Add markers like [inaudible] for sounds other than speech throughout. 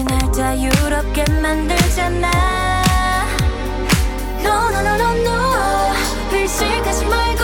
네 눈빛이 날 자유롭게 만들잖아. No no no no no. 의식하지 말고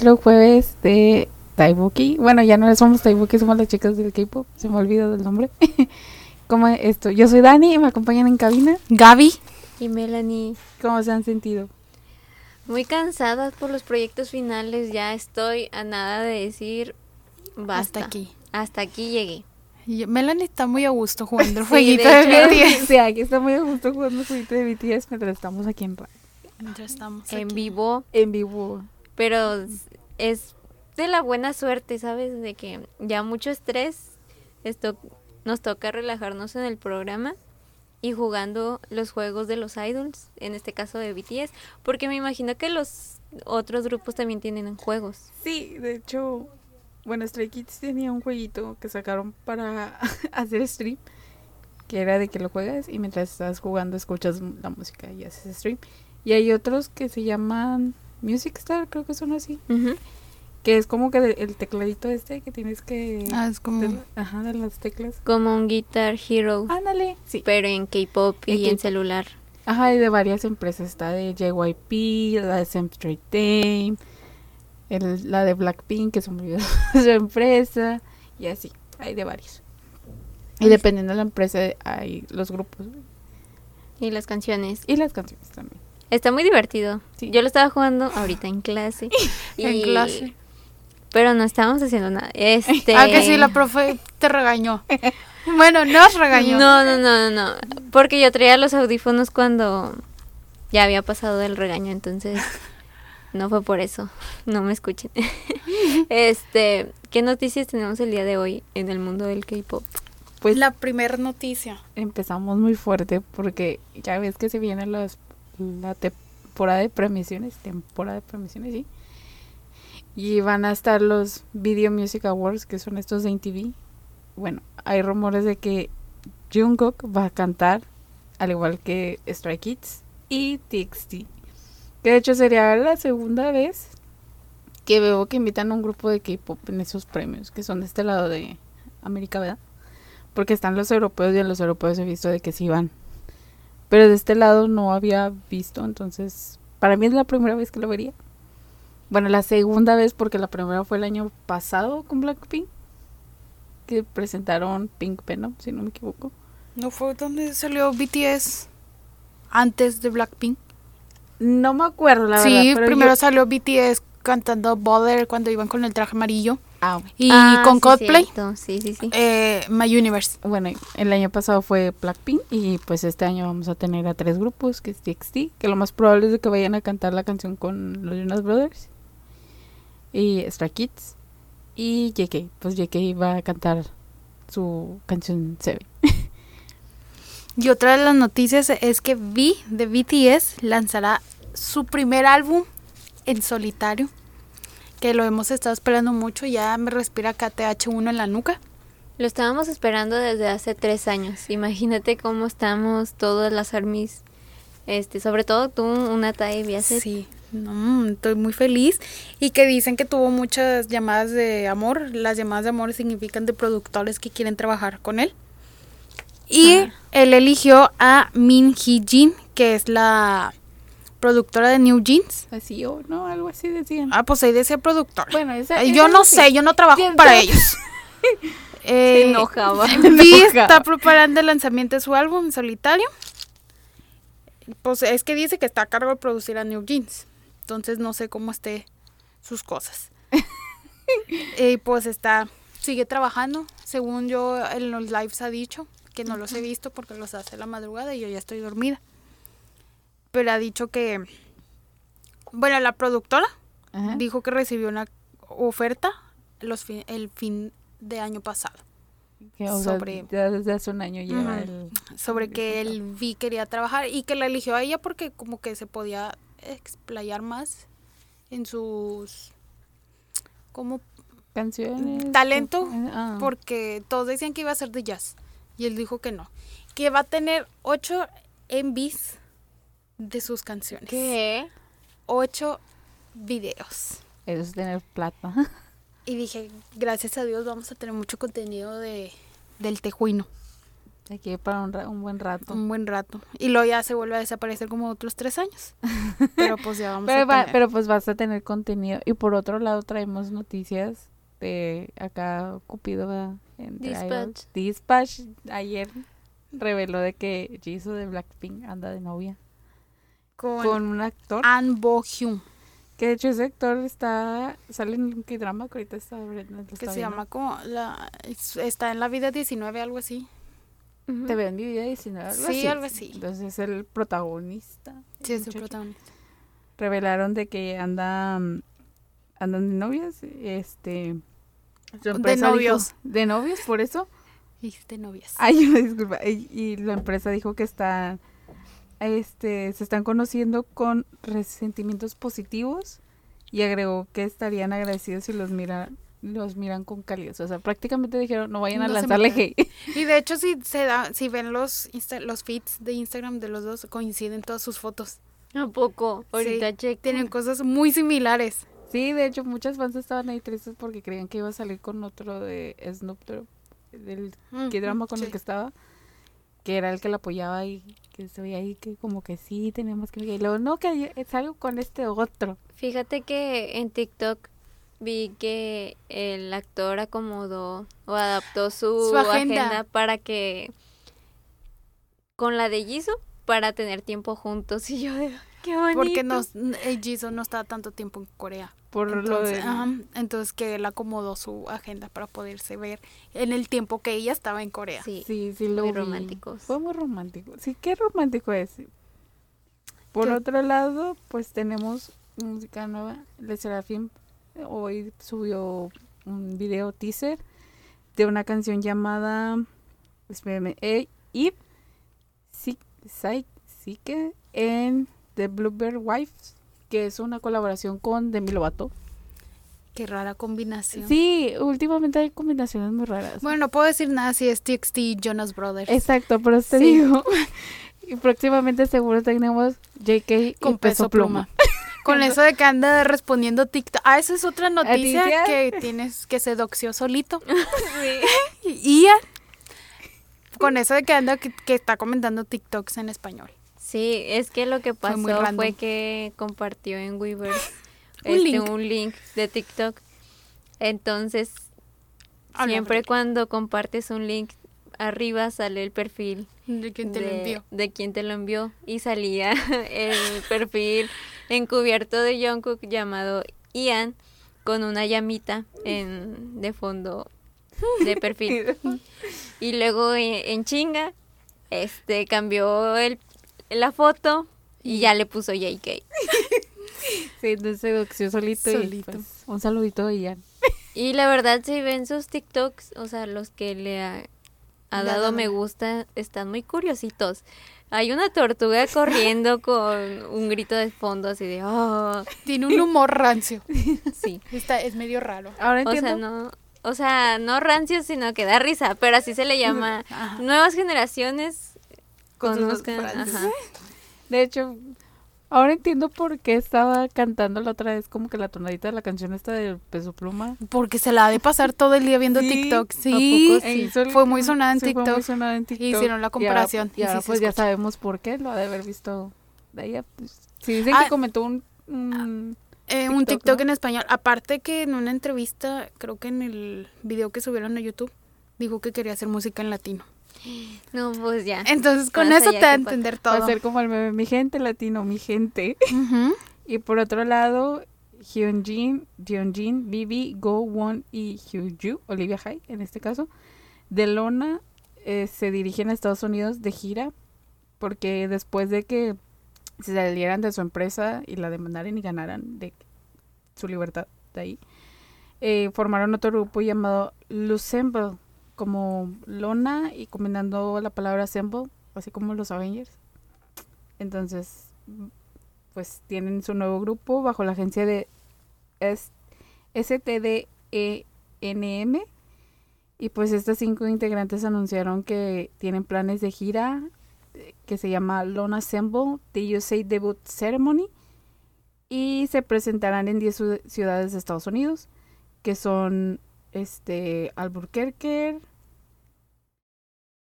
otro jueves de Taibuki. Bueno, ya no somos Taibuki, somos las chicas del K-pop. Se me olvidó del nombre. [laughs] ¿Cómo esto? Yo soy Dani y me acompañan en cabina. Gaby. Y Melanie, ¿Cómo se han sentido? muy cansada por los proyectos finales, ya estoy a nada de decir basta. Hasta aquí. Hasta aquí llegué. Y Melanie está muy a gusto jugando el [laughs] Sí, jueguito de de. BTS. [laughs] Sí, aquí está muy a gusto jugando jueguito de BTS mientras estamos aquí en, ra- Mientras estamos En aquí. vivo, en vivo. Pero es de la buena suerte, ¿sabes? De que ya mucho estrés, esto nos toca relajarnos en el programa y jugando los juegos de los idols, en este caso de BTS, porque me imagino que los otros grupos también tienen juegos. Sí, de hecho, bueno, Stray Kids tenía un jueguito que sacaron para [laughs] hacer stream, que era de que lo juegas y mientras estás jugando escuchas la música y haces stream. Y hay otros que se llaman Music Star, creo que son así, que es como que de- el tecladito este que tienes que... Ah, es como... de- ajá, de las teclas. Como un Guitar Hero, Ándale, sí. pero en K-pop y en celular. Ajá, y de varias empresas. Está de JYP, la de Century Dame, el, la de Blackpink, que olvidó [laughs] su empresa, y así. Hay de varios. Y dependiendo de la empresa, hay los grupos Y las canciones. y las canciones también. Está muy divertido. Sí. Yo lo estaba jugando ahorita en clase. [laughs] En clase. Pero no estábamos haciendo nada. Este... Ah, que sí, la profe te regañó. [laughs] Bueno, nos regañó. No, no, no, no, no. Porque yo traía los audífonos cuando ya había pasado el regaño, entonces [laughs] no fue por eso. No me escuchen. este, ¿qué noticias tenemos el día de hoy en el mundo del K-pop? Pues La primera noticia. empezamos muy fuerte porque ya ves que se viene las, la temporada de premisiones, temporada de premisiones, sí. Y van a estar los Video Music Awards, que son estos de MTV. Bueno, hay rumores de que Jungkook va a cantar, al igual que Stray Kids y TXT. Que de hecho sería la segunda vez que veo que invitan a un grupo de K-pop en esos premios, que son de este lado de América, ¿verdad? Porque están los europeos y a los europeos he visto de que sí van. Pero de este lado no había visto, entonces para mí es la primera vez que lo vería. Bueno, la segunda vez porque la primera fue el año pasado con Blackpink. Que presentaron Pink Venom, si no me equivoco. ¿No fue donde salió BTS antes de Blackpink? No me acuerdo, la sí, verdad. pero primero yo- salió BTS cantando Bother cuando iban con el traje amarillo. Ah, Y Ah, con sí, Coldplay, cierto. Sí, sí, sí. eh, My Universe. Bueno, el año pasado fue Blackpink y pues este año vamos a tener a tres grupos, que es TXT, que lo más probable es de que vayan a cantar la canción con los Jonas Brothers y Stray Kids y JK, pues JK va a cantar su canción Seven. Y otra de las noticias es que V de BTS lanzará su primer álbum en solitario. Que lo hemos estado esperando mucho. Ya me respira KTH1 en la nuca. Lo estábamos esperando desde hace tres años. Imagínate cómo estamos todas las armies. Este, sobre todo tú, una y hace Sí, no, estoy muy feliz. Y que dicen que tuvo muchas llamadas de amor. Las llamadas de amor significan de productores que quieren trabajar con él. Y él eligió a Min Hee Jin, que es la productora de New Jeans. Así o no, algo así decían. Ah, pues ahí decía productora. Bueno, esa, Eh, yo esa no sí. sé, yo no trabajo ¿Quién para ellos. [laughs] se Eh, enojaba. [laughs] Vi está preparando el lanzamiento de su álbum en solitario. Pues es que dice que está a cargo de producir a New Jeans. Entonces no sé cómo esté sus cosas. [laughs] Y pues está, sigue trabajando. Según yo en los lives ha dicho, que no los he visto porque los hace la madrugada y yo ya estoy dormida. Pero ha dicho que, bueno, la productora Ajá. dijo que recibió una oferta los fin- el fin de año pasado. Que, o sobre- ya desde hace un año lleva Ujú. el... sobre el que él vi quería trabajar y que la eligió a ella porque como que se podía explayar más en sus como canciones talento, Ah. porque todos decían que iba a ser de jazz y él dijo que no que va a tener 8 MVs de sus canciones ¿Qué? 8 videos Eso es tener plata. y dije gracias a Dios vamos a tener mucho contenido de del tejuino Aquí para un, ra- un buen rato. un buen rato y luego ya se vuelve a desaparecer como otros tres años [laughs] pero pues ya vamos Pero, a va- tener. pero pues vas a tener contenido. Y por otro lado traemos noticias de acá Cupido Dispatch. Dispatch ayer reveló de que Jisoo de Blackpink anda de novia con, con un actor An Bo Hyun que de hecho ese actor está sale en un drama que ahorita está, lo que está se llama como la es- está en la vida 19 algo así. Te veo en mi vida 19 algo Sí, así. algo así. Entonces es el protagonista. sí es el protagonista revelaron de que andan andan de novias este De dijo- novios. de novios por eso y de novias ay [laughs] una disculpa y, y la empresa dijo que están este se están conociendo con resentimientos positivos y agregó que estarían agradecidos si los miran los miran con calidez o sea prácticamente dijeron no vayan a No lanzarle hate. [laughs] Y de hecho si se da si ven los Insta- los feeds de Instagram de los dos coinciden todas sus fotos. ¿A poco? Ahorita Sí, tienen cosas muy similares. Sí de hecho muchas fans estaban ahí tristes porque creían que iba a salir con otro de Snoop Dogg del qué drama con el que estaba, que era el que la apoyaba y que se veía ahí que como que sí, teníamos que... Y luego, no, que salgo con este otro. Fíjate que en TikTok vi que el actor acomodó o adaptó su, Su agenda. agenda. para que con la de Jisoo para tener tiempo juntos [laughs] y yo de qué bonito. porque no el Jisoo no está tanto tiempo en Corea Por lo entonces, de... ajá, entonces que él acomodó su agenda para poderse ver en el tiempo que ella estaba en Corea Sí. Sí, sí, lo Muy vi. románticos. Fue muy romántico. Sí, qué romántico es. Por ¿Qué? otro lado, pues tenemos música nueva. Le Serafim hoy subió un video teaser de una canción llamada espérame, eh, Eve Psy- Psy- Psyche en The Bluebird Wives, que es una colaboración con Demi Lovato. Qué rara combinación. Sí, últimamente hay combinaciones muy raras. Bueno, no puedo decir nada si es TXT y Jonas Brothers. Exacto, pero te Sí. digo. [laughs] Y próximamente seguro tenemos JK con y Peso Pluma. Con [laughs] eso de que anda respondiendo TikTok. Ah, esa es otra noticia que tienes que se doxió solito. [laughs] Y Ian. Con eso de que anda que, que está comentando TikToks en español. Sí, es que lo que pasó fue que compartió en Weverse [laughs] Un este, link. un link de TikTok. Entonces, siempre cuando compartes un link, arriba sale el perfil ¿De quién te lo envió? de quien te lo envió y salía [laughs] el perfil encubierto de Jungkook llamado Ian con una llamita en de fondo de [laughs] perfil y luego en, en chinga este cambió el la foto y ya le puso JK [laughs] Sí, entonces se doxió solito, Solito. y pues, un saludito y ya. y la verdad si ven sus TikToks o sea los que le ha, dado me gusta están muy curiositos hay una tortuga corriendo [laughs] con un grito de fondo así de oh Tiene un humor rancio. [laughs] sí Está, es medio raro. Ahora O entiendo. sea, no, o sea, no rancio, sino que da risa, pero así se le llama. Ajá. Nuevas generaciones conozcan, ajá. De hecho, ahora entiendo por qué estaba cantando la otra vez como que la tonadita de la canción esta del Peso Pluma. Porque se la ha de pasar todo el día viendo Sí, TikTok. ¿a Sí. poco sí? el- Fue muy sonada en sí, fue TikTok. muy sonada en TikTok. Hicieron la Y ahora- comparación, Y ahora, pues ya sabemos por qué, lo ha de haber visto de ella. Pues, sí, dicen Ah. que comentó un... un- Eh, un TikTok, TikTok ¿no? en español. Aparte que en una entrevista, creo que en el video que subieron a YouTube, dijo que quería hacer música en latino. No, pues ya. Entonces con Más eso te da a entender Va todo. a ser como el meme, mi gente latino, mi gente. Y por otro lado, Hyunjin, Hyunjin, Bibi, Go Won y Hyunju, Olivia Hai en este caso, de Lona eh, se dirigen a Estados Unidos de gira porque después de que se salieran de su empresa y la demandaran y ganaran de su libertad de ahí, eh, formaron otro grupo llamado Lucemble, como Lona y combinando la palabra Assemble, así como los Avengers. Entonces, pues tienen su nuevo grupo bajo la agencia de STDENM. Y pues estas cinco integrantes anunciaron que tienen planes de gira eh, que se llama Lone Assemble, The USA Debut Ceremony. Y se presentarán en 10 ciu- ciudades de Estados Unidos, que son este Albuquerque,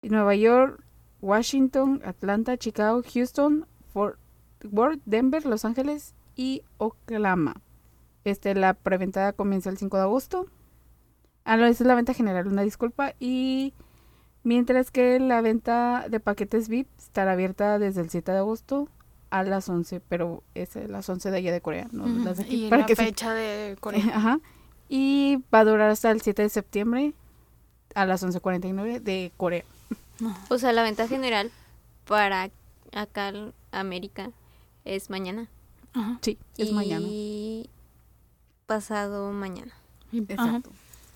Nueva York, Washington, Atlanta, Chicago, Houston, Fort Worth, Denver, Los Ángeles y Oklahoma. Este, la preventa comienza el 5 de agosto. Ah, no, esa es la venta general, una disculpa. Y mientras que la venta de paquetes VIP estará abierta desde el 7 de agosto a las 11, pero es a las 11 de allá de Corea, no las de aquí. Y para la que se- fecha de Corea. [laughs] Ajá. Y va a durar hasta el 7 de septiembre a las 11.49 de Corea. O sea, la venta general para acá en América es mañana. Ajá. Sí, es y mañana. pasado mañana. Ajá. Exacto.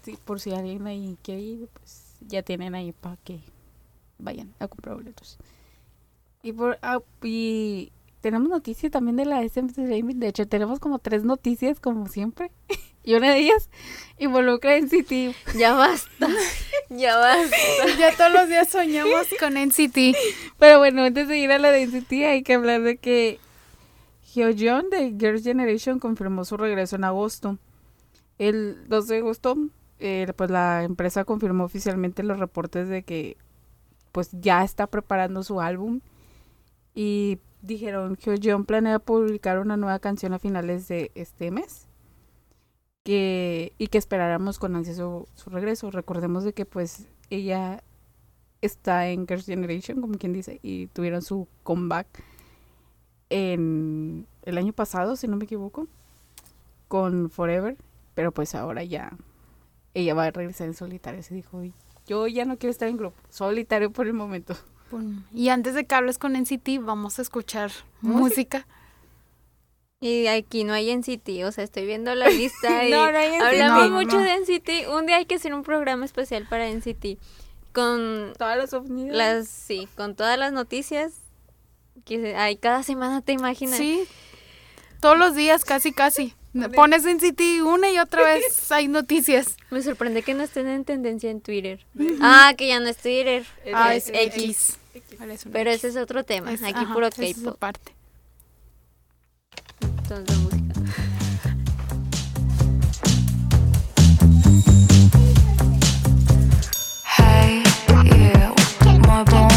Sí, por si alguien ahí quiere ir, pues ya tienen ahí para que vayan a comprar boletos. Y por ah, y tenemos noticias también de la SM Entertainment. De hecho, tenemos como tres noticias como siempre. [laughs] y una de ellas involucra en City. Ya basta. ya basta. [laughs] Ya todos los días soñamos con NCT. Pero bueno, antes de ir a la de NCT hay que hablar de que Hyojeon de Girls' Generation confirmó su regreso en agosto. El 12 de agosto, eh, pues la empresa confirmó oficialmente los reportes de que pues ya está preparando su álbum y dijeron que Hyojeon planea publicar una nueva canción a finales de este mes que y que esperáramos con ansia su, su regreso. Recordemos de que pues ella está en Girls' Generation, como quien dice, y tuvieron su comeback en el año pasado, si no me equivoco, con Forever, pero pues ahora ya ella va a regresar en solitario, se dijo, "Y yo ya no quiero estar en grupo, solitario por el momento. Y antes de que hables con NCT, vamos a escuchar música. Y aquí no hay NCT, o sea, estoy viendo la lista [laughs] y hablamos mucho de NCT. Un día hay que hacer un programa especial para NCT con todas las sí, con todas las noticias que hay cada semana, te imaginas. Sí. Todos los días, casi casi. Pones NCT una y otra vez [laughs] hay noticias. Me sorprende que no estén en tendencia en Twitter. ah, que ya no es Twitter. Ah, es, X. Pero ese es otro tema. Aquí Ajá, puro K-pop. gustan de música. Hey, yeah, my boy.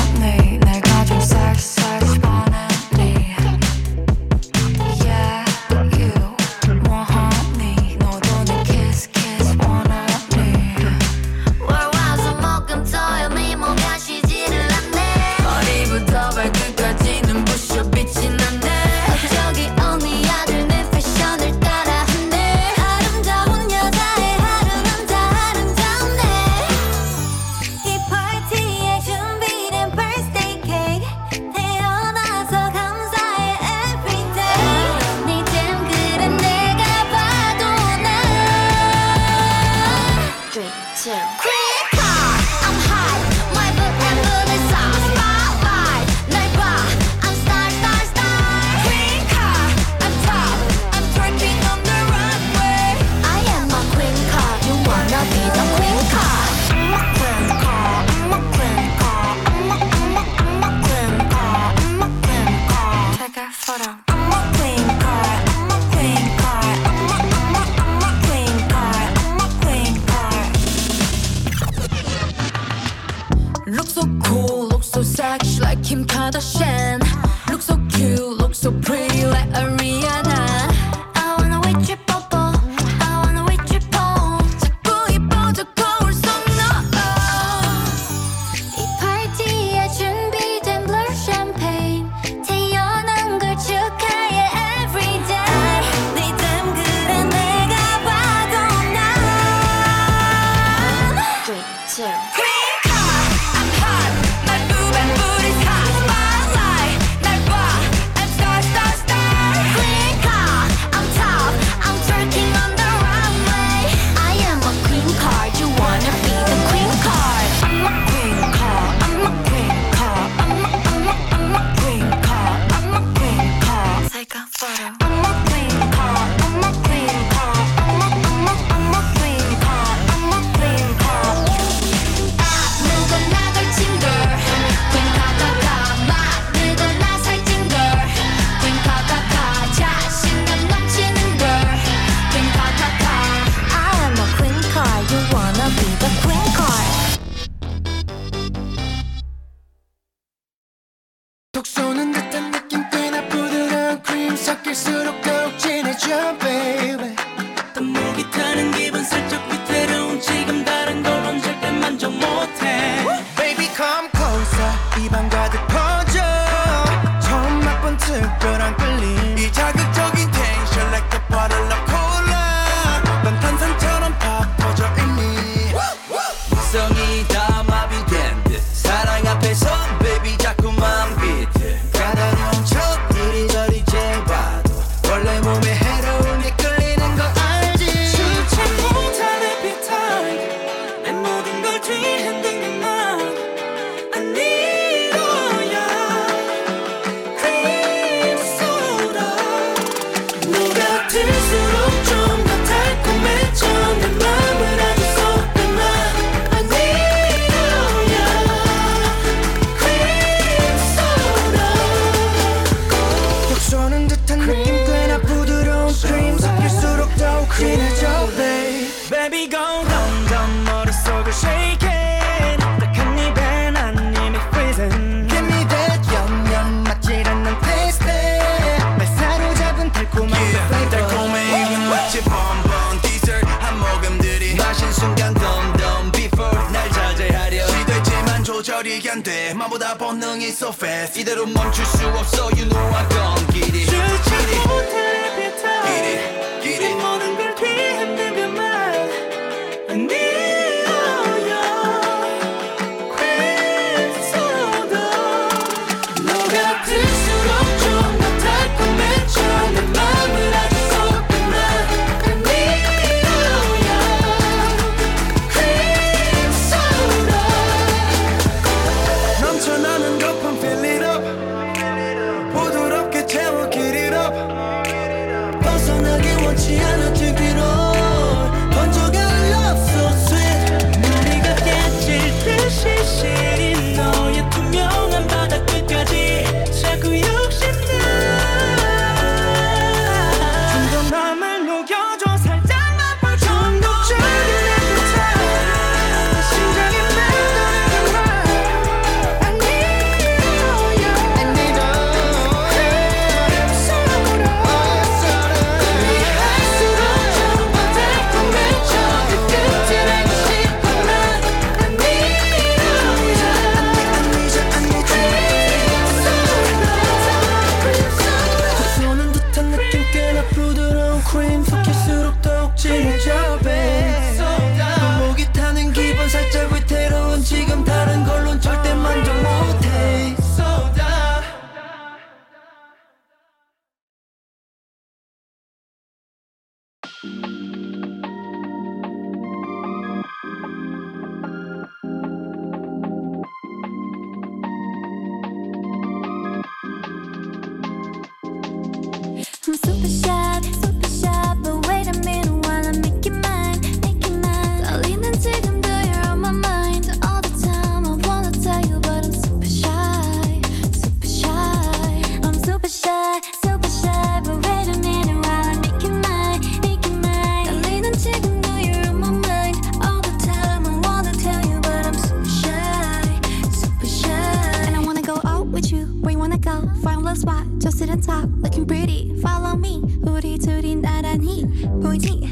우린 나란히 보이지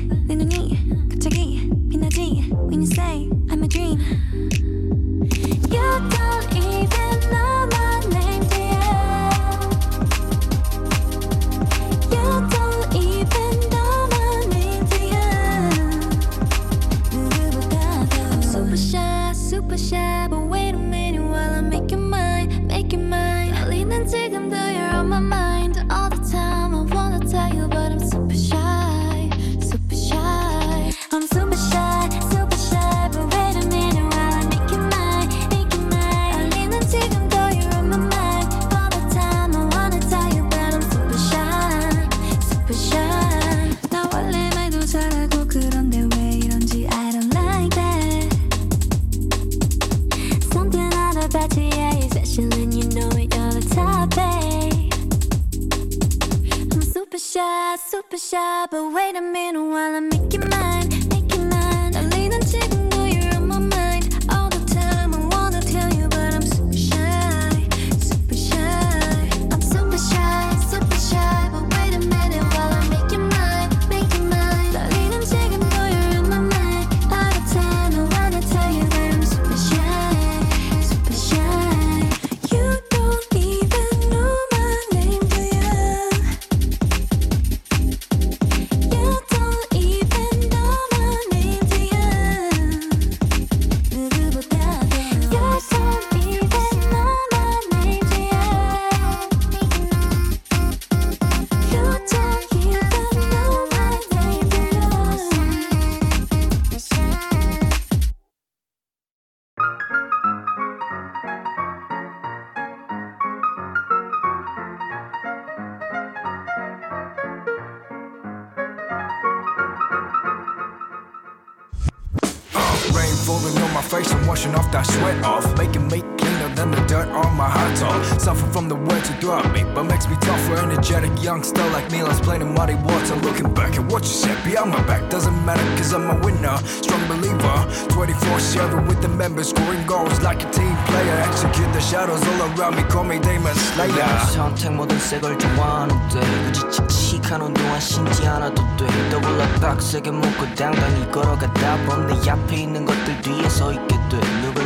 I'm washing off that sweat off. Making me cleaner than the dirt on my hot top. Suffer from the words you throw at me, but makes me tougher. Energetic youngster like me, let's play them muddy water. Looking back at what you said behind my back doesn't matter, cause I'm a winner. Strong believer, 24 7 with the members, scoring goals like a team player. Execute the shadows all around me, call me Demon Slayer. 선택 모든 새걸 좋아하는데 굳이 칙칙한 운동화 신지 않아도 돼 더블로 빡세게 묶고 당당히 걸어가다 보내 앞에 있는 것들 뒤에 서 있게 돼 누굴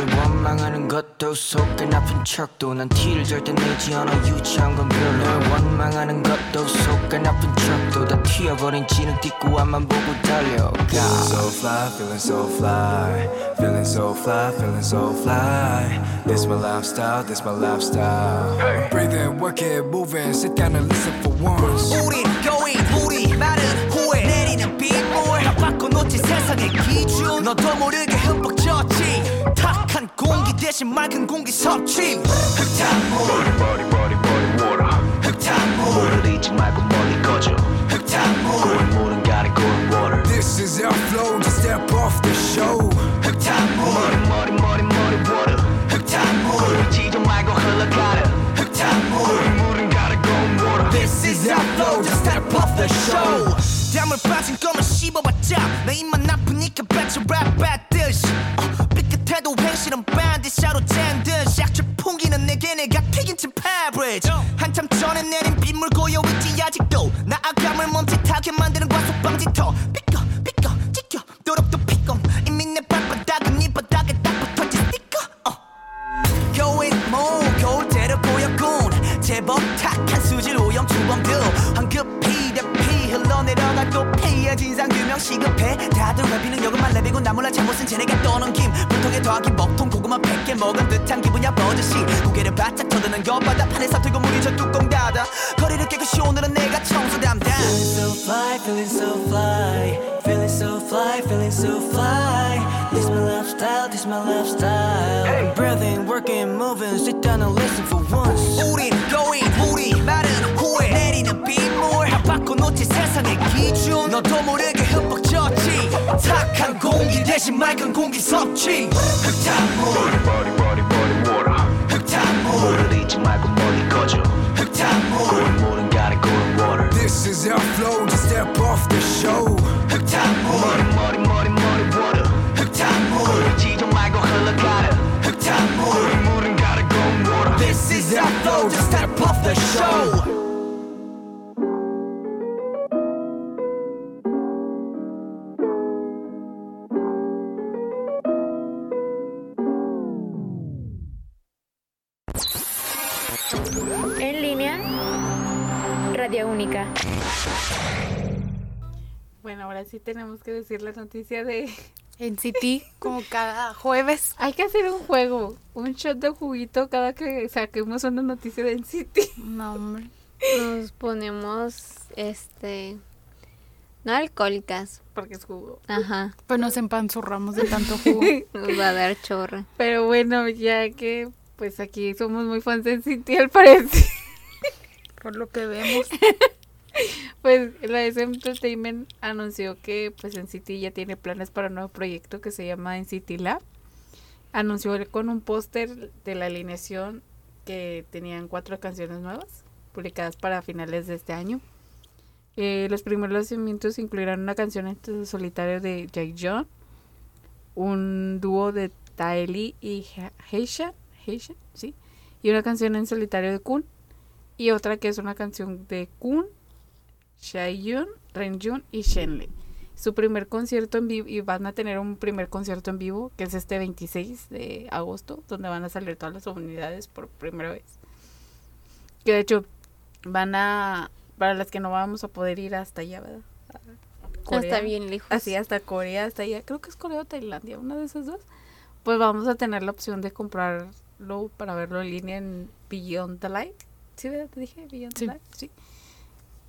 원망하는 것도 속은 아픈 척도 난 티를 절대 내지 않아 유치한 건 별로 널 원망하는 것도 속은 아픈 척도 다 튀어버린 지능 뒷구안만 보고 달려가 Feeling so fly, feeling so fly, feeling so fly, feeling so fly. This my lifestyle, this my lifestyle. Breathe in, work it, move in, sit down and listen for once. 우리 going 우리 말은 후회 내리는 빗물 다 바꿔놓지 세상의 기준 너도 모르게 흠뻑 젖지 탁한 공기 대신 맑은 공기 섭취 흙탕물 Body, body, body, water. 흙탕물 물을 잊지 말고 멀리 꺼져 흙탕물 고운 물은 가리고 water This is our flow, just step off the show. 흙탕물 머리 머리 머리 머리 water 흙탕물 굴지도 말고 흘러가라 흙탕물 고운 물은 가리고 water This is our flow just step off the show 땀을 빠진 껌을 씹어봤자 내 입만 나쁘니까 배치 랩 받듯이 어, 삐끗 해도 행실은 반드샤로 짠듯 약주 풍기는 내게 내가 튀긴 침 패브리지 한참 전에 내린 빗물 고여있지 아직도 나아감을 멈칫하게 만드는 과속방지터 삐꺼 삐꺼 찢겨. 도력도 피꺼. 이미 내 발바닥은 이 바닥에 딱 붙었지. 스티커 어. 겨울 때려 보였군. 제법 탁한 수질 오염 주범들. 황급히 대피 흘러내려가 또 피해 진상 규명 시급해. 다들 랩이는 여금만 랩이고 나 몰라 잘못은 쟤네가 떠넘김 더하기 먹통 고구마 100개 먹은 듯한 기분이야 버젓이 고개를 바짝 터드는 옆바다 판에서 들고 물이 저 뚜껑 닫아 거리를 깨끗이 오늘은 내가 청소 담당 Feeling so fly, feeling so fly Feeling so fly, feeling so fly This my lifestyle, this my lifestyle hey. Breathing, working, moving Sit down and listen for once 우린 going, 우리 말은 후회 내리는 빗물 다 바꿔놓지 세상의 기준 너도 모르게 탁한 공기 대신 맑은 공기 섭취 흙탕물 Body, body, body, water. 흙탕물 물을 잊지 말고 멀리 꺼져 흙탕물 고운 물은 가리고 water This is our flow, just step off the show. 흙탕물 머리 머리 머리 머리 water 흙탕물 굴지도 말고 흘러가라 흙탕물 고운 물은 가리고 water This is our flow, just step off the show Bueno, ahora sí tenemos que decir la noticia de... En City, [laughs] como cada jueves. Hay que hacer un juego, un shot de juguito cada que saquemos una noticia de NCT. No, hombre. [laughs] Nos ponemos, este, no alcohólicas. Porque es jugo. Ajá, Pues nos empanzurramos de tanto [laughs] jugo. nos va a dar chorra. Pero bueno, ya que pues aquí somos muy fans de NCT al parecer. Por lo que vemos. [laughs] Pues la SM Entertainment anunció que pues NCT ya tiene planes para un nuevo proyecto que se llama NCT Lab. Anunció con un póster de la alineación que tenían cuatro canciones nuevas publicadas para finales de este año. Eh, los primeros lanzamientos incluirán una canción en solitario de Jake John, un dúo de Taeli y Ha- Heisha, Heisha, sí, y una canción en solitario de Kun, y otra que es una canción de Kun, Shaeyun, Renjun y Shenle. Su primer concierto en vivo, y van a tener un primer concierto en vivo, que es este 26 de agosto, donde van a salir todas las unidades por primera vez. Que de hecho van a, para las que no vamos a poder ir hasta allá, ¿verdad? Corea. Está bien lejos. Así hasta Corea, hasta allá, creo que es Corea o Tailandia, una de esas dos. Pues vamos a tener la opción de comprarlo para verlo en línea en Beyond the Light. ¿Sí, verdad? Te dije Beyond Sí. the Light, sí.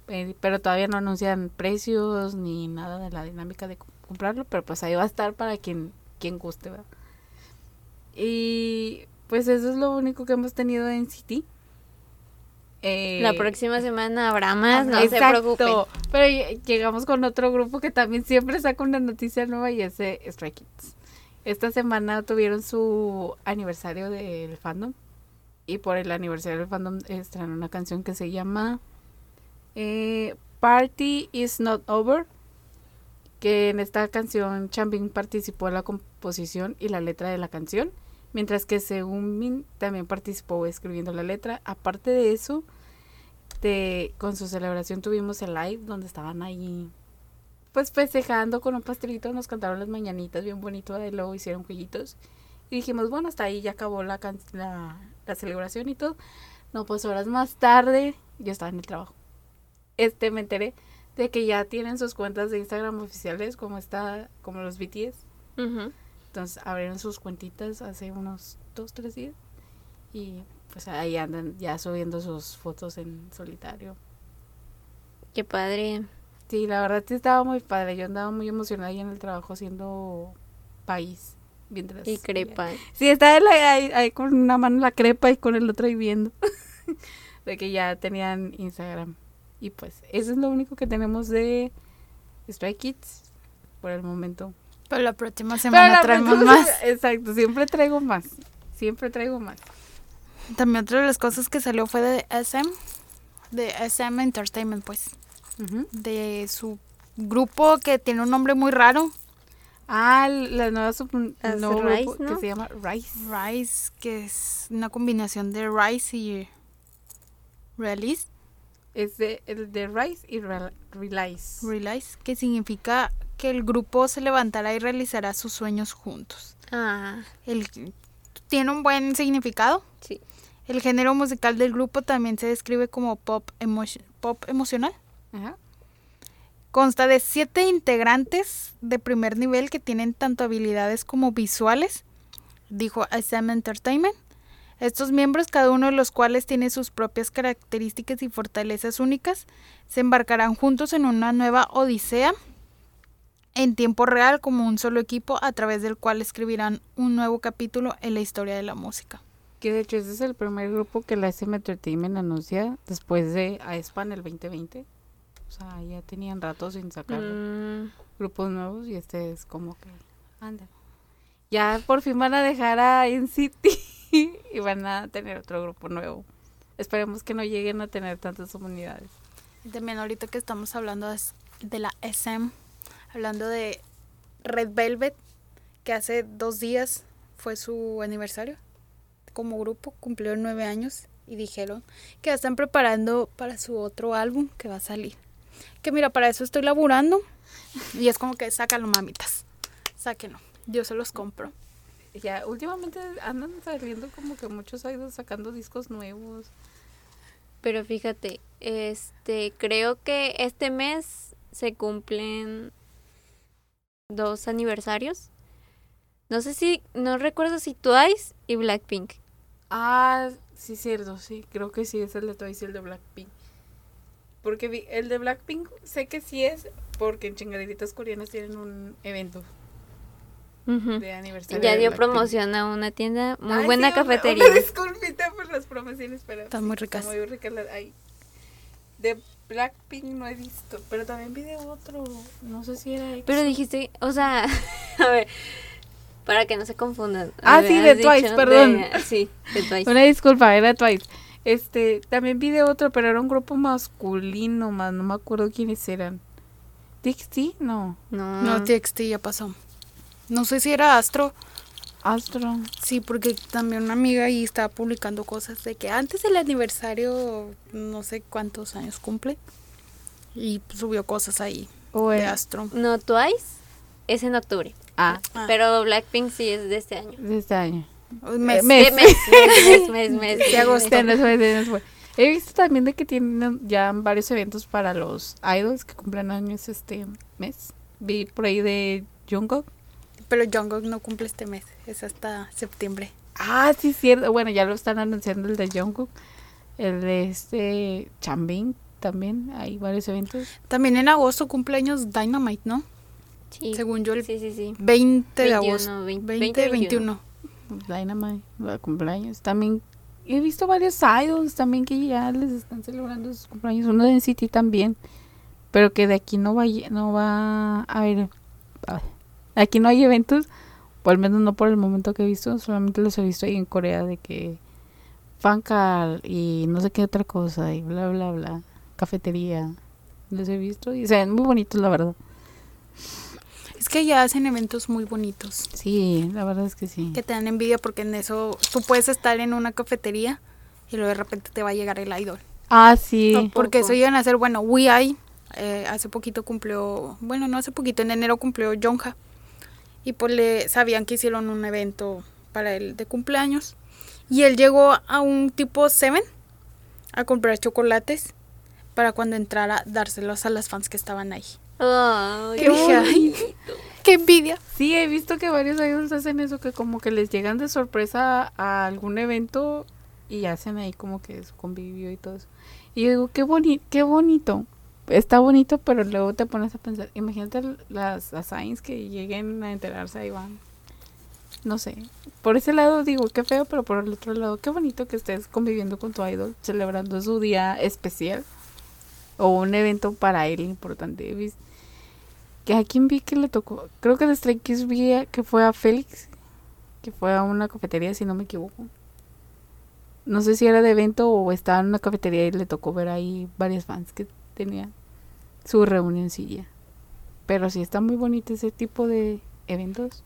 Eh, pero todavía no anuncian precios ni nada de la dinámica de co- comprarlo, pero pues ahí va a estar para quien, quien guste, ¿verdad? Y pues eso es lo único que hemos tenido en City. Eh, La próxima semana habrá más, no se preocupen. Pero ll- llegamos con otro grupo que también siempre saca una noticia nueva y es de Stray Kids. Esta semana tuvieron su aniversario del fandom. Y por el aniversario del fandom estrenaron una canción que se llama eh, Party is Not Over. Que en esta canción Chambin participó en la composición y la letra de la canción. Mientras que Seungmin también participó escribiendo la letra. Aparte de eso, con su celebración tuvimos el live donde estaban ahí pues festejando con un pastelito, nos cantaron las mañanitas bien bonito, y luego hicieron jueguitos. Y dijimos, bueno, hasta ahí ya acabó la, la, la celebración y todo. No, pues horas más tarde, yo estaba en el trabajo. Este, me enteré de que ya tienen sus cuentas de Instagram oficiales, como está, como los BTS. Entonces abrieron sus cuentitas hace unos dos, tres días. Y pues ahí andan ya subiendo sus fotos en solitario. Qué padre. Sí, la verdad sí estaba muy padre. Yo andaba muy emocionada ahí en el trabajo haciendo país. Mientras Y crepa. Sí, estaba ahí con una mano la crepa y con el otro ahí viendo. [laughs] de que ya tenían Instagram. Y pues eso es lo único que tenemos de Stray Kids por el momento. Pero la próxima semana la traemos próxima más. Exacto, siempre traigo más. Siempre traigo más. También otra de las cosas que salió fue de SM, de SM Entertainment, pues, de su grupo que tiene un nombre muy raro, Ah, la nueva sub- grupo ¿no? que se llama Rice. Rise, que es una combinación de Rise y Release, Es de, el de Rice y Rel- Realize. Realize, que significa que el grupo se levantará y realizará sus sueños juntos. Ah, El, tiene un buen significado. sí. El género musical del grupo también se describe como pop, emo- pop emocional. Ajá. Consta de siete integrantes de primer nivel que tienen tanto habilidades como visuales, dijo SM Entertainment. Estos miembros, cada uno de los cuales tiene sus propias características y fortalezas únicas, se embarcarán juntos en una nueva odisea en tiempo real como un solo equipo a través del cual escribirán un nuevo capítulo en la historia de la música. Que de hecho ese es el primer grupo que la SM Entertainment anuncia después de AESPAN el 2020. O sea, ya tenían rato sin sacar Mm, grupos nuevos y este es como que anda. Ya por fin van a dejar a NCT [laughs] y van a tener otro grupo nuevo. Esperemos que no lleguen a tener tantas unidades. Y también ahorita que estamos hablando de la SM, hablando de Red Velvet, que hace dos días fue su aniversario como grupo, cumplió nueve años y dijeron que ya están preparando para su otro álbum que va a salir. Que mira, para eso estoy laburando y es como que sácalo mamitas, sáquenlo, yo se los compro. Ya últimamente andan saliendo como que muchos han ido sacando discos nuevos. pero fíjate, este, creo que este mes se cumplen dos aniversarios. No sé si, no recuerdo si Twice y Blackpink. Ah, sí, cierto, sí. Creo que sí es el de Twice y el de Blackpink. Porque vi- el de Blackpink sé que sí es porque en chingaderitas coreanas tienen un evento De aniversario. Ya dio promoción a una tienda, muy Ay, buena sí, una- cafetería. Una, [laughs] disculpita por las promociones, pero Están sí, muy está ricas. muy ricas las- ay. De Blackpink no he visto, pero también vi de otro. No sé si era. Pero EXO. dijiste, o sea, [laughs] a ver, para que no se confundan. Ah, sí, de dicho Twice, perdón. de- sí, de Twice. Una disculpa, era Twice. Este, también vi de otro, pero era un grupo masculino, más no me acuerdo quiénes eran. Dixie, no. No. No, TXT ya pasó. No sé si era Astro. Astro. Sí, porque también una amiga ahí estaba publicando cosas de que antes del aniversario, no sé cuántos años cumple. Y subió cosas ahí O de el- Astro. No, Twice es en octubre. Ah, Ah. Pero Blackpink sí es de este año. de este año. Mes. mes. [laughs] De mes, mes, mes, mes, mes, De agosto. He visto también de que tienen ya varios eventos para los idols que cumplen años este mes. Vi por ahí de Jungkook. Pero Jungkook no cumple este mes, es hasta septiembre. Ah, sí, cierto. Bueno, ya lo están anunciando el de Jungkook. El de este Chambin también. Hay varios eventos. También en agosto cumpleaños Dynamite, ¿no? Sí. Según yo, el Sí, sí, sí. 20 de 21, agosto. 20, 20, 21. Dynamite, de cumpleaños. También he visto varios idols también que ya les están celebrando sus cumpleaños. Uno de NCT también. Pero que de aquí no va, no va a haber. ay, Aquí no hay eventos. O al menos no por el momento que he visto. Solamente los he visto ahí en Corea de que. Fancal y no sé qué otra cosa. Y bla, bla, bla. Cafetería. Los he visto y se ven muy bonitos, la verdad. Es que ya hacen eventos muy bonitos. Sí, la verdad es que sí. Que te dan envidia porque en eso tú puedes estar en una cafetería y luego de repente te va a llegar el idol. Ah, sí. Porque eso iban a hacer, bueno, WeI eh, hace poquito cumplió, bueno, no hace poquito, en enero cumplió Jonja. Y pues le sabían que hicieron un evento para él de cumpleaños. Y él llegó a un tipo Seven a comprar chocolates para cuando entrara dárselos a las fans que estaban ahí. Ay, Qué dije, "Ay, [laughs] qué envidia. Sí, he visto que varios idols hacen eso, que como que les llegan de sorpresa a algún evento y hacen ahí como que su convivio y todo eso. Y yo digo, qué, boni qué bonito. Está bonito, pero luego te pones a pensar, imagínate las assigns que lleguen a enterarse ahí van. No sé. Por ese lado digo, qué feo, pero por el otro lado, qué bonito que estés conviviendo con tu idol, celebrando su día especial o un evento para él importante. Que a quién vi que le tocó, creo que de Stray Kids vi que fue a Félix, que fue a una cafetería si no me equivoco. No sé si era de evento o estaba en una cafetería y le tocó ver ahí varias fans que tenían su reunioncilla. Pero sí está muy bonito ese tipo de eventos.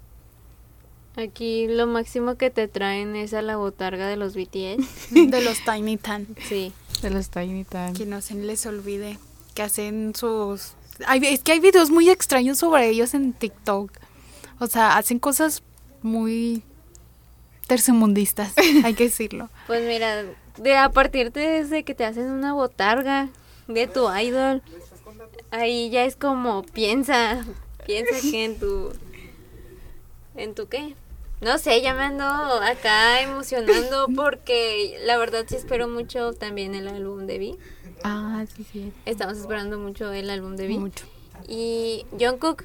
Aquí lo máximo que te traen es a la botarga de los BTS. [laughs] De los Tiny Tan. Sí. De los Tiny Tan. Que no se les olvide que hacen sus... Hay, es que hay videos muy extraños sobre ellos en TikTok. O sea, hacen cosas muy tercermundistas, [laughs] hay que decirlo. Pues mira, de a partir de desde que te hacen una botarga de tu idol, ahí ya es como piensa, piensa que en tu, en tu qué. No sé, ya me ando acá emocionando porque la verdad sí espero mucho también el álbum de Vi. Ah, sí, sí. Estamos esperando mucho el álbum de Vi. Mucho. Y Jungkook,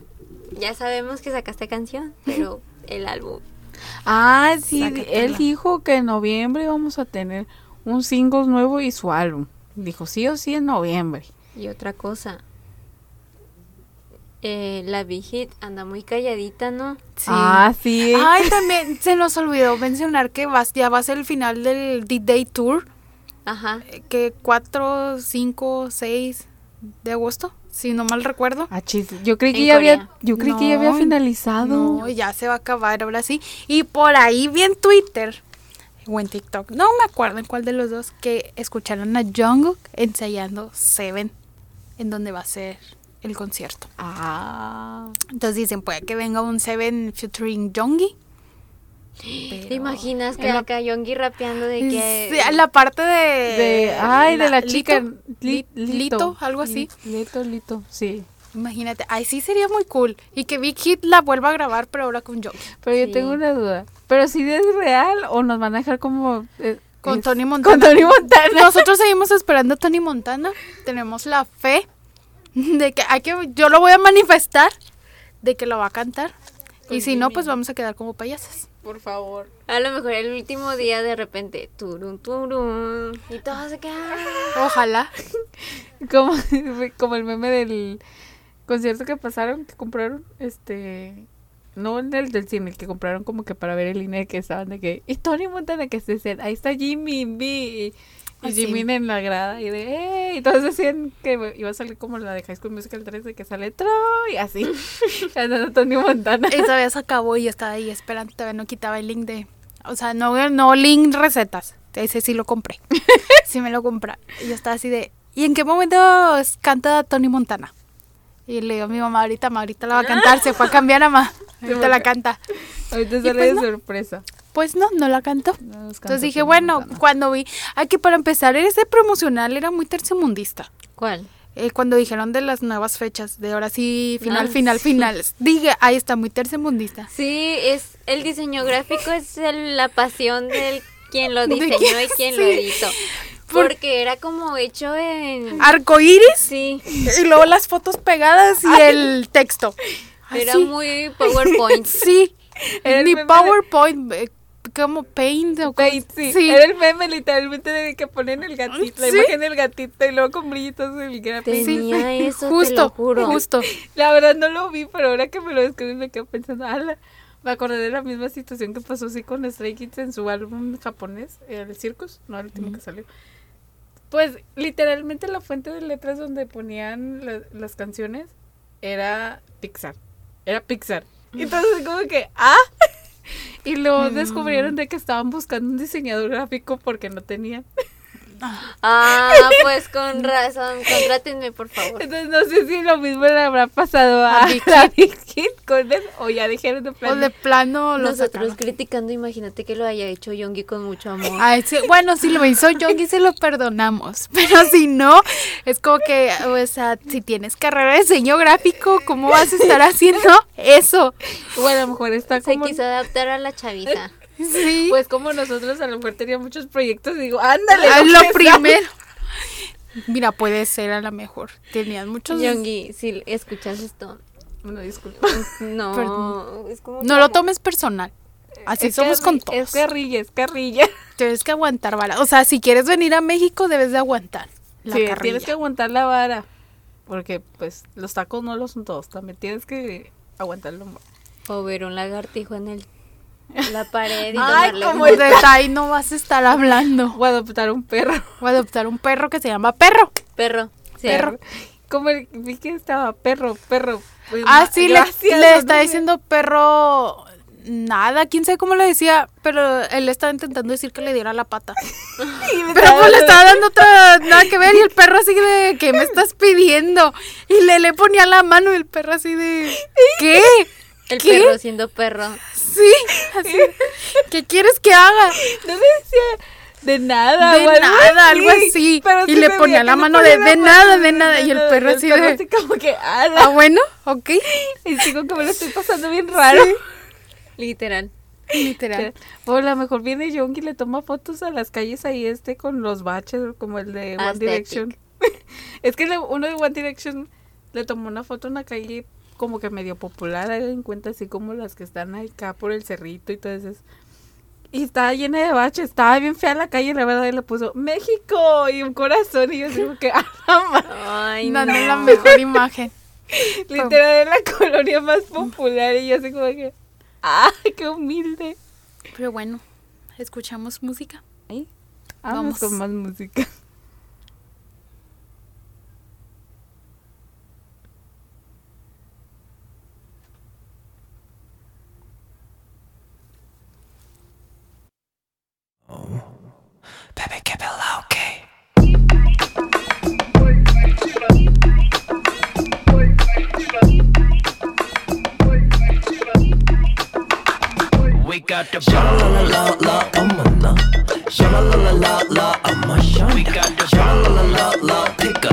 ya sabemos que sacaste canción, pero el álbum. Ah, sí, Sácatela. él dijo que en noviembre vamos a tener un single nuevo y su álbum. Dijo sí o sí en noviembre. Y otra cosa. Eh, la Big Hit anda muy calladita, ¿no? Sí. Ah, sí. Ay, también se nos olvidó mencionar que vas, ya va a ser el final del D-Day Tour, Ajá. eh, que 4, 5, 6 de agosto, si no mal recuerdo. Ah, chis, Yo creí que ya había, yo creí que ya había No, finalizado. No, ya se va a acabar ahora sí. Y por ahí vi en Twitter o en TikTok, no me acuerdo en cuál de los dos, que escucharon a Jungkook ensayando Seven, en donde va a ser el concierto. Ah. Entonces dicen, puede que venga un Seven featuring Jonggi. ¿Te imaginas que la- acá Yongi rapeando de que... Sí, la parte de... De, ay, de la chica. Lito, Li- Lito, algo así. Li- Lito, Lito, sí. Imagínate, ay, sí sería muy cool. Y que Big Hit la vuelva a grabar, pero ahora con Jungkook. Pero yo tengo una duda. ¿Pero si es real o nos van a dejar como... eh, Con es- Tony Montana. Con Tony Montana. Nosotros seguimos esperando a Tony Montana. Tenemos la fe de que hay que yo lo voy a manifestar de que lo va a cantar. Y si no, pues vamos a quedar como payasas. Por favor. A lo mejor el último día de repente, turun, turun, y todo se queda... Ojalá. [laughs] Como, como el meme del concierto que pasaron, que compraron, este... No el del, cine, el que compraron como que para ver el INE que estaban de que... Y Tony Montana que se ahí está Jimmy B. Y Así. Jimin en la grada y de, ¡eh! Y todos decían que iba a salir como la de High School Musical 3 de que sale Troy y así. [laughs] [laughs] Andando Tony Montana. Esa vez acabó y yo estaba ahí esperando, todavía no quitaba el link de... O sea, no, no link recetas. Ese sí lo compré. [laughs] sí me lo compré. Y yo estaba así de... ¿Y en qué momento canta Tony Montana? Y le digo a mi mamá, ahorita, ma, ahorita la va a cantar. Se fue a [laughs] cambiar a ma. Ahorita la canta. Ahorita sale pues de no. sorpresa. Pues no, no la cantó. No Entonces dije, bueno, cuando vi... Ay, que para empezar, ese promocional era muy tercermundista. ¿Cuál? Eh, cuando dijeron de las nuevas fechas, de ahora sí, final, Ah, final, sí. final. Dije, ahí está, muy tercermundista. Sí, es el diseño gráfico es el- la pasión del quien lo ¿De diseñó y quien lo editó. Por- Porque era como hecho en... Arcoíris Sí, y luego las fotos pegadas y el texto. era Así. muy PowerPoint. [laughs] Sí, Era el ni meme de- PowerPoint, eh, como Paint o Paint, sí. sí. Era el meme literalmente de que ponen el gatito, la Sí. imagen del gatito y luego con brillitos el gráfico. Tenía eso, te justo, lo juro. justo. La verdad no lo vi, pero ahora que me lo describí me quedo pensando, ala, me acordé de la misma situación que pasó así con Stray Kids en su álbum japonés, el Circus, no el último que salió. Pues literalmente la fuente de letras donde ponían la- las canciones era Pixar, era Pixar. Entonces como que, ah, [laughs] y luego descubrieron de que estaban buscando un diseñador gráfico porque no tenían. [laughs] Ah, [laughs] pues con razón, contrátenme por favor. Entonces no sé si lo mismo le habrá pasado a, A Big la Hit con él o ya dijeron de O plano. de plano lo Nosotros sacaron. criticando, imagínate que lo haya hecho Yongi con mucho amor. Ay, sí, bueno, si lo hizo Yogi se lo perdonamos, [laughs] pero si no, es como que, o sea, si tienes carrera de diseño gráfico, ¿cómo vas a estar haciendo eso? O a lo mejor está Se como... quiso adaptar a la chavita. Sí, Pues como nosotros a lo mejor teníamos muchos proyectos y digo, ándale. Ah, lo primero. Mira, puede ser a lo mejor. Tenían muchos. Yongi, si escuchas esto. Bueno, disculpa. no, [laughs] Perdón. es como No lo tomes personal. Así Es somos con Es todos. carrilla, es carrilla. [laughs] Tienes que aguantar vara. O sea, si quieres venir a México, debes de aguantar la sí, carrilla. tienes que aguantar la vara. Porque pues los tacos no lo son todos. También tienes que aguantarlo. O ver un lagartijo en el, la pared y Ay, como foto. Pues de ahí no vas a estar hablando. O adoptar un perro. O adoptar un perro que se llama perro. perro. sí. Perro. Como el, vi que estaba perro, perro. Pues, Ah, sí, le, gracias, le está diciendo perro nada, quién sabe cómo le decía, pero él estaba intentando decir que le diera la pata. [laughs] Pero pues le estaba dando otra nada que ver y el perro así de ¿qué me estás pidiendo? Y le le ponía la mano y el perro así de ¿qué? El ¿Qué? perro siendo perro. Sí, así. [laughs] ¿Qué quieres que haga? No decía de nada. De o algo nada, algo así. Pero Y sí le ponía la mano de, la "De nada, de nada", y el perro así de- así como que, Ah, ala. bueno, ok. [laughs] Y que me lo estoy pasando bien raro. Literal. Literal. O a lo mejor viene Yongi y le toma fotos a las calles ahí este con los baches, como el de One Aesthetic. Direction. [laughs] es que uno de One Direction le tomó una foto en una calle como que medio popular, hagan en cuenta así como las que están acá por el cerrito y todo eso. Y estaba llena de baches, estaba bien fea la calle, la verdad, y le puso México y un corazón. Y yo digo que, [laughs] ah, Ay, Dando no. la mejor imagen. [laughs] literal, es la colonia más popular. Y yo así como que, ah, qué humilde. Pero bueno, escuchamos música. Vamos, Vamos. con más música. Baby, keep it low key. We got the sha la la la la la la sha la la la la la I'm a sha. We got the sha la la la la pick up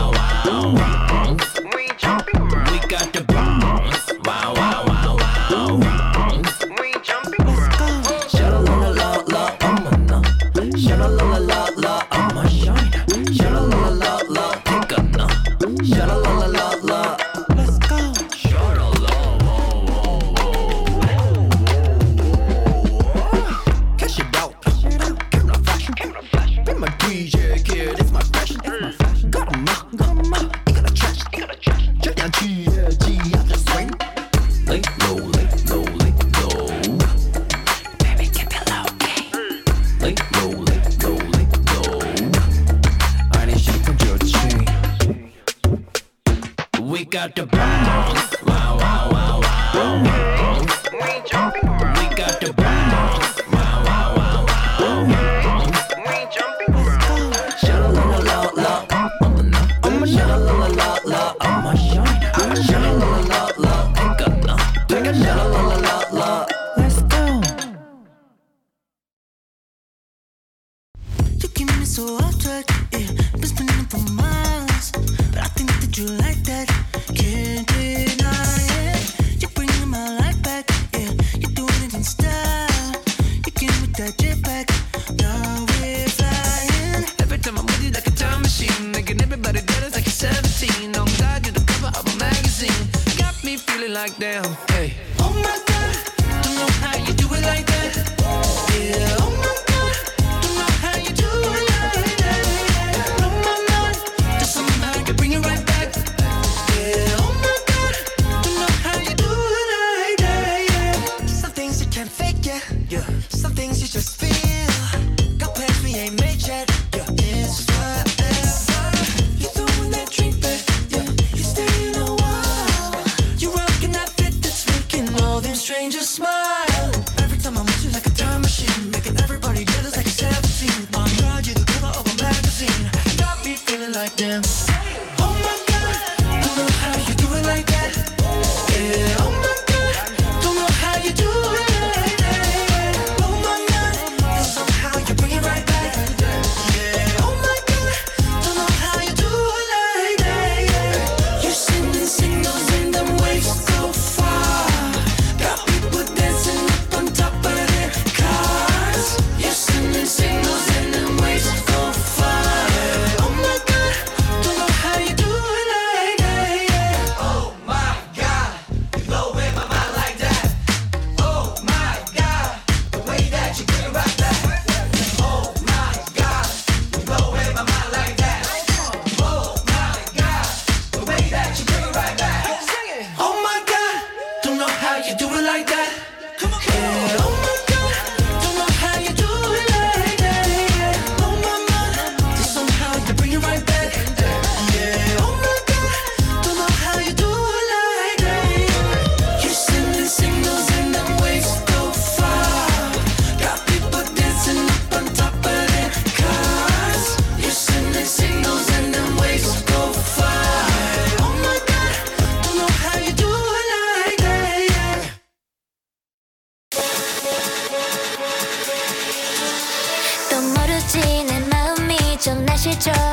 Sẽ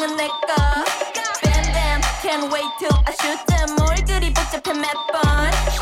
인생은 내꺼. 뱀뱀 Can't wait till I shoot them. 얼굴이 복잡해 몇번.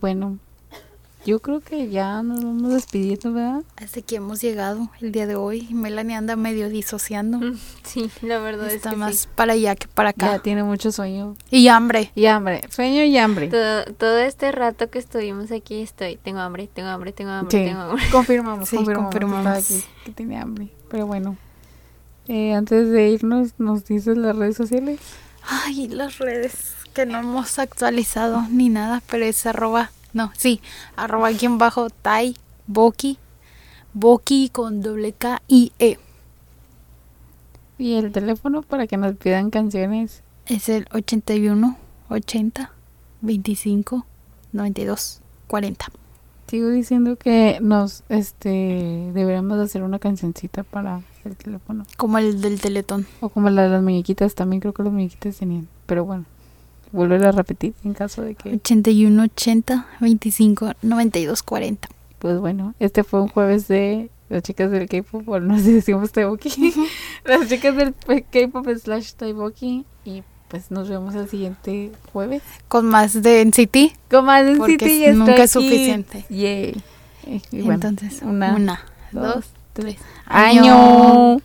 bueno, yo creo que ya nos vamos despidiendo, ¿verdad? Hasta que hemos llegado el día de hoy. Melanie anda medio disociando. Mm, sí, la verdad Está es que más para allá que para acá. Ya tiene mucho sueño. Y hambre. Y hambre. Sueño y hambre. Todo, todo este rato que estuvimos aquí estoy. Tengo hambre, tengo hambre, tengo hambre, sí. tengo hambre. Confirmamos, sí, confirmamos. confirmamos. Aquí, que tiene hambre. Pero bueno, eh, antes de irnos, ¿nos dices las redes sociales? Ay, las redes que no hemos actualizado ni nada, pero es arroba, no, sí, arroba guion bajo tai boki, boki con doble K I E. Y el teléfono para que nos pidan canciones. Es el 81 80 25 92 40. Sigo diciendo que nos, este, deberíamos de hacer una cancioncita para el teléfono. Como el del teletón. O como la de las muñequitas, también creo que las muñequitas tenían. Pero bueno, volver a repetir en caso de que, 81 80 25 92 40. pues bueno, este fue un jueves de las chicas del K-pop, o no sé si decimos Taiboki. [laughs] las chicas del K-pop slash Taiboki. Y pues nos vemos el siguiente jueves. Con más de NCT. Con más de y es- nunca es suficiente. Yay. Bueno, Entonces, una, una, dos, dos, tres. año.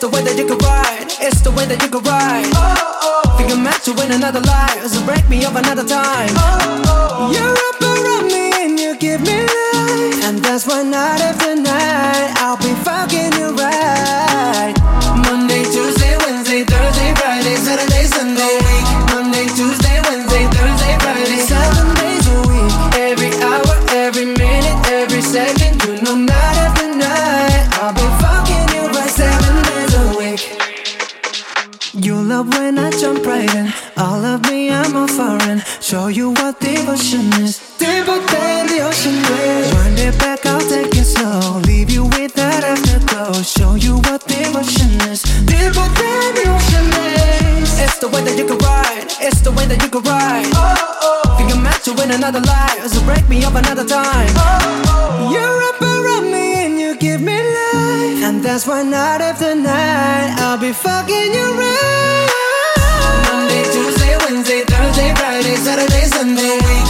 The way that you can ride. It's the way that you can ride. Oh, oh. Think I'm meant to win another life, so break me up another time. Oh, oh. You're up around me and you give me life, and that's why night after night I'll be fucking you right. Me, I'm a foreign. Show you what devotion is. Deeper than the ocean is. Wind it back, I'll take it slow. Leave you with that afterglow. Show you what devotion is. Deeper than the ocean is. It's the way that you can ride. It's the way that you can ride. Oh, oh. Think I'm meant to win another life. So break me up another time. Oh, oh. You're up around me and you give me life. And that's why night after night I'll be fucking you right. Friday, Saturday, Sunday.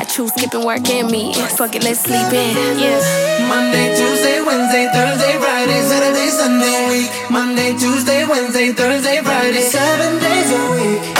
Got you skipping work and me. Fuck it, let's sleep in. Yeah. Monday, Tuesday, Wednesday, Thursday, Friday, Saturday, Sunday week. Monday, Tuesday, Wednesday, Thursday, Friday, seven days a week.